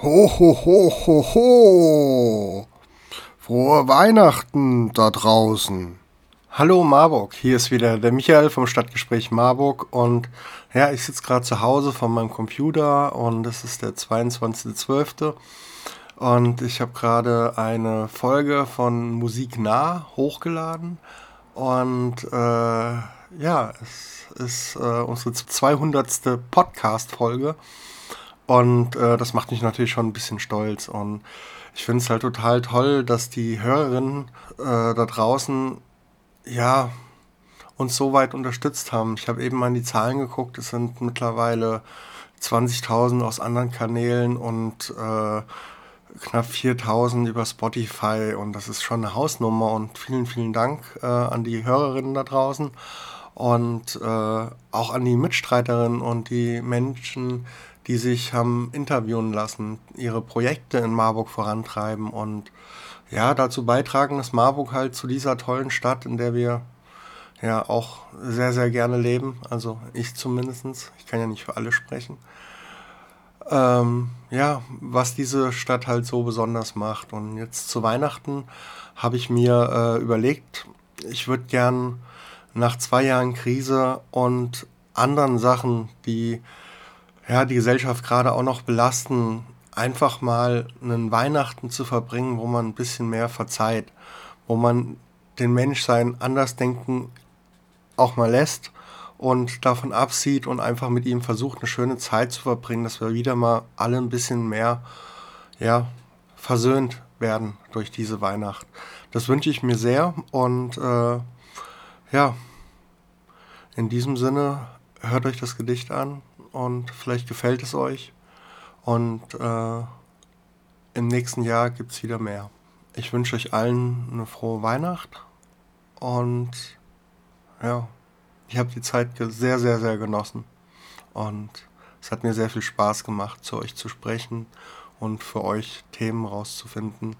Ho, ho, ho, ho, ho. Frohe Weihnachten da draußen. Hallo Marburg, hier ist wieder der Michael vom Stadtgespräch Marburg und ja, ich sitze gerade zu Hause von meinem Computer und es ist der 22.12. und ich habe gerade eine Folge von Musik nah hochgeladen und äh, ja, es ist äh, unsere 200. Podcast-Folge und äh, das macht mich natürlich schon ein bisschen stolz. Und ich finde es halt total toll, dass die Hörerinnen äh, da draußen, ja, uns so weit unterstützt haben. Ich habe eben mal in die Zahlen geguckt. Es sind mittlerweile 20.000 aus anderen Kanälen und äh, knapp 4.000 über Spotify. Und das ist schon eine Hausnummer. Und vielen, vielen Dank äh, an die Hörerinnen da draußen und äh, auch an die Mitstreiterinnen und die Menschen, die sich haben interviewen lassen, ihre Projekte in Marburg vorantreiben und ja, dazu beitragen, dass Marburg halt zu dieser tollen Stadt, in der wir ja auch sehr, sehr gerne leben, also ich zumindest, ich kann ja nicht für alle sprechen, ähm, ja, was diese Stadt halt so besonders macht. Und jetzt zu Weihnachten habe ich mir äh, überlegt, ich würde gern nach zwei Jahren Krise und anderen Sachen, die ja, die Gesellschaft gerade auch noch belasten, einfach mal einen Weihnachten zu verbringen, wo man ein bisschen mehr verzeiht, wo man den Menschsein Andersdenken auch mal lässt und davon absieht und einfach mit ihm versucht, eine schöne Zeit zu verbringen, dass wir wieder mal alle ein bisschen mehr ja, versöhnt werden durch diese Weihnacht. Das wünsche ich mir sehr und äh, ja, in diesem Sinne hört euch das Gedicht an und vielleicht gefällt es euch. Und äh, im nächsten Jahr gibt es wieder mehr. Ich wünsche euch allen eine frohe Weihnacht und ja, ich habe die Zeit sehr, sehr, sehr genossen. Und es hat mir sehr viel Spaß gemacht, zu euch zu sprechen und für euch Themen rauszufinden.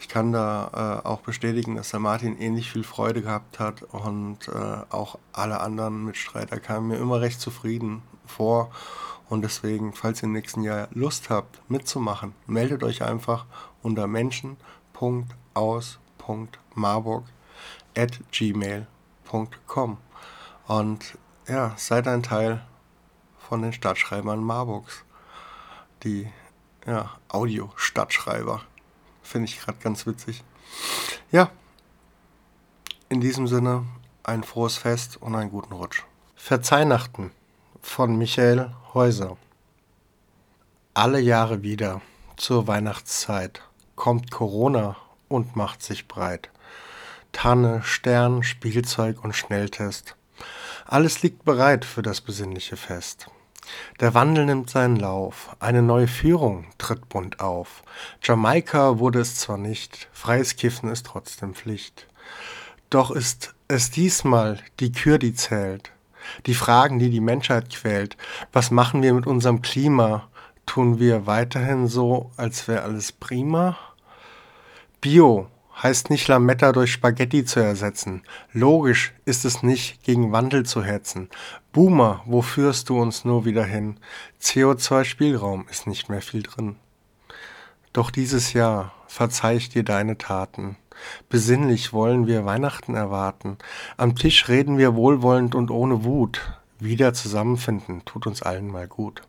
Ich kann da äh, auch bestätigen, dass der Martin ähnlich viel Freude gehabt hat und äh, auch alle anderen Mitstreiter kamen mir immer recht zufrieden vor. Und deswegen, falls ihr im nächsten Jahr Lust habt, mitzumachen, meldet euch einfach unter menschen.aus.marburg at gmail.com. Und ja, seid ein Teil von den Stadtschreibern Marburgs. Die ja, Audio-Stadtschreiber. Finde ich gerade ganz witzig. Ja, in diesem Sinne ein frohes Fest und einen guten Rutsch. Verzeihnachten von Michael Häuser. Alle Jahre wieder zur Weihnachtszeit kommt Corona und macht sich breit. Tanne, Stern, Spielzeug und Schnelltest. Alles liegt bereit für das besinnliche Fest. Der Wandel nimmt seinen Lauf, eine neue Führung tritt bunt auf. Jamaika wurde es zwar nicht, freies Kiffen ist trotzdem Pflicht. Doch ist es diesmal die Kür, die zählt. Die Fragen, die die Menschheit quält. Was machen wir mit unserem Klima? Tun wir weiterhin so, als wäre alles prima? Bio, heißt nicht Lametta durch Spaghetti zu ersetzen. Logisch ist es nicht, gegen Wandel zu hetzen. Boomer, wo führst du uns nur wieder hin? CO2-Spielraum ist nicht mehr viel drin. Doch dieses Jahr verzeih ich dir deine Taten. Besinnlich wollen wir Weihnachten erwarten. Am Tisch reden wir wohlwollend und ohne Wut. Wieder zusammenfinden tut uns allen mal gut.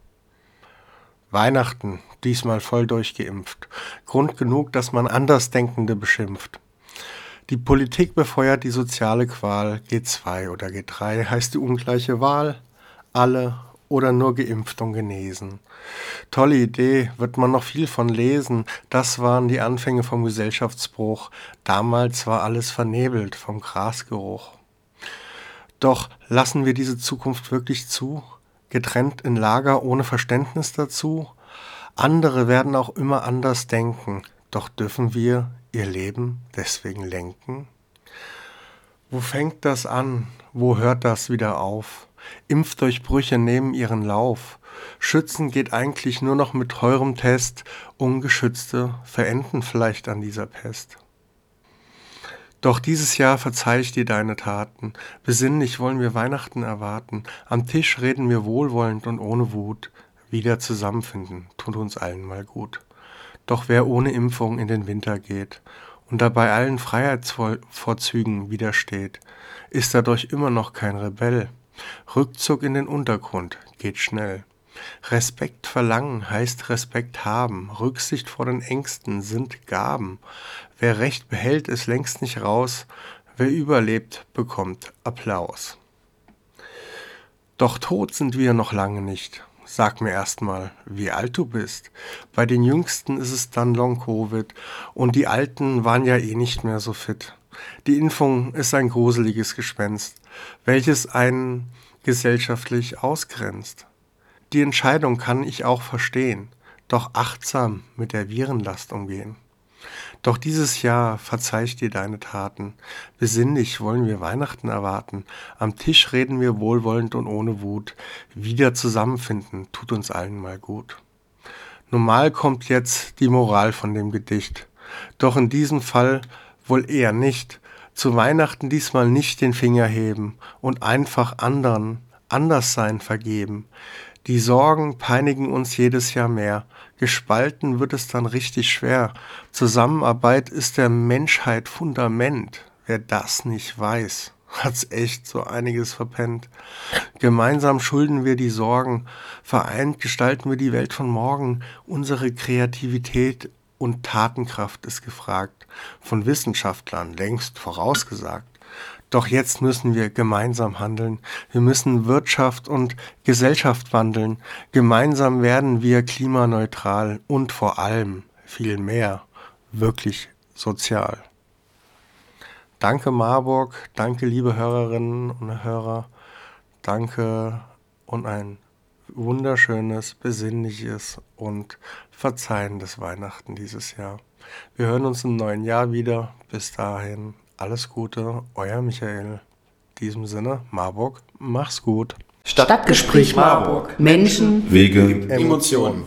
Weihnachten, diesmal voll durchgeimpft. Grund genug, dass man Andersdenkende beschimpft. Die Politik befeuert die soziale Qual. G2 oder G3 heißt die ungleiche Wahl. Alle oder nur geimpft und genesen. Tolle Idee, wird man noch viel von lesen. Das waren die Anfänge vom Gesellschaftsbruch. Damals war alles vernebelt vom Grasgeruch. Doch lassen wir diese Zukunft wirklich zu? getrennt in Lager ohne Verständnis dazu. Andere werden auch immer anders denken, doch dürfen wir ihr Leben deswegen lenken? Wo fängt das an? Wo hört das wieder auf? Impfdurchbrüche nehmen ihren Lauf. Schützen geht eigentlich nur noch mit teurem Test. Ungeschützte verenden vielleicht an dieser Pest. Doch dieses Jahr verzeih ich dir deine Taten. Besinnlich wollen wir Weihnachten erwarten. Am Tisch reden wir wohlwollend und ohne Wut. wieder zusammenfinden, tut uns allen mal gut. Doch wer ohne Impfung in den Winter geht und dabei allen Freiheitsvorzügen widersteht, ist dadurch immer noch kein Rebell. Rückzug in den Untergrund geht schnell. Respekt verlangen heißt Respekt haben, Rücksicht vor den Ängsten sind Gaben. Wer Recht behält, ist längst nicht raus, wer überlebt, bekommt Applaus. Doch tot sind wir noch lange nicht. Sag mir erstmal, wie alt du bist. Bei den Jüngsten ist es dann Long-Covid und die Alten waren ja eh nicht mehr so fit. Die Impfung ist ein gruseliges Gespenst, welches einen gesellschaftlich ausgrenzt. Die Entscheidung kann ich auch verstehen, doch achtsam mit der Virenlast umgehen. Doch dieses Jahr verzeih dir deine Taten. Besinnlich wollen wir Weihnachten erwarten. Am Tisch reden wir wohlwollend und ohne Wut. Wieder zusammenfinden tut uns allen mal gut. Normal kommt jetzt die Moral von dem Gedicht. Doch in diesem Fall wohl eher nicht. Zu Weihnachten diesmal nicht den Finger heben und einfach anderen anders sein vergeben. Die Sorgen peinigen uns jedes Jahr mehr. Gespalten wird es dann richtig schwer. Zusammenarbeit ist der Menschheit Fundament. Wer das nicht weiß, hat's echt so einiges verpennt. Gemeinsam schulden wir die Sorgen. Vereint gestalten wir die Welt von morgen. Unsere Kreativität und Tatenkraft ist gefragt. Von Wissenschaftlern längst vorausgesagt. Doch jetzt müssen wir gemeinsam handeln. Wir müssen Wirtschaft und Gesellschaft wandeln. Gemeinsam werden wir klimaneutral und vor allem viel mehr wirklich sozial. Danke Marburg, danke liebe Hörerinnen und Hörer, danke und ein wunderschönes, besinnliches und verzeihendes Weihnachten dieses Jahr. Wir hören uns im neuen Jahr wieder. Bis dahin alles Gute, euer Michael. In diesem Sinne, Marburg, mach's gut. Stadtgespräch Marburg. Menschen, Wege, Emotionen.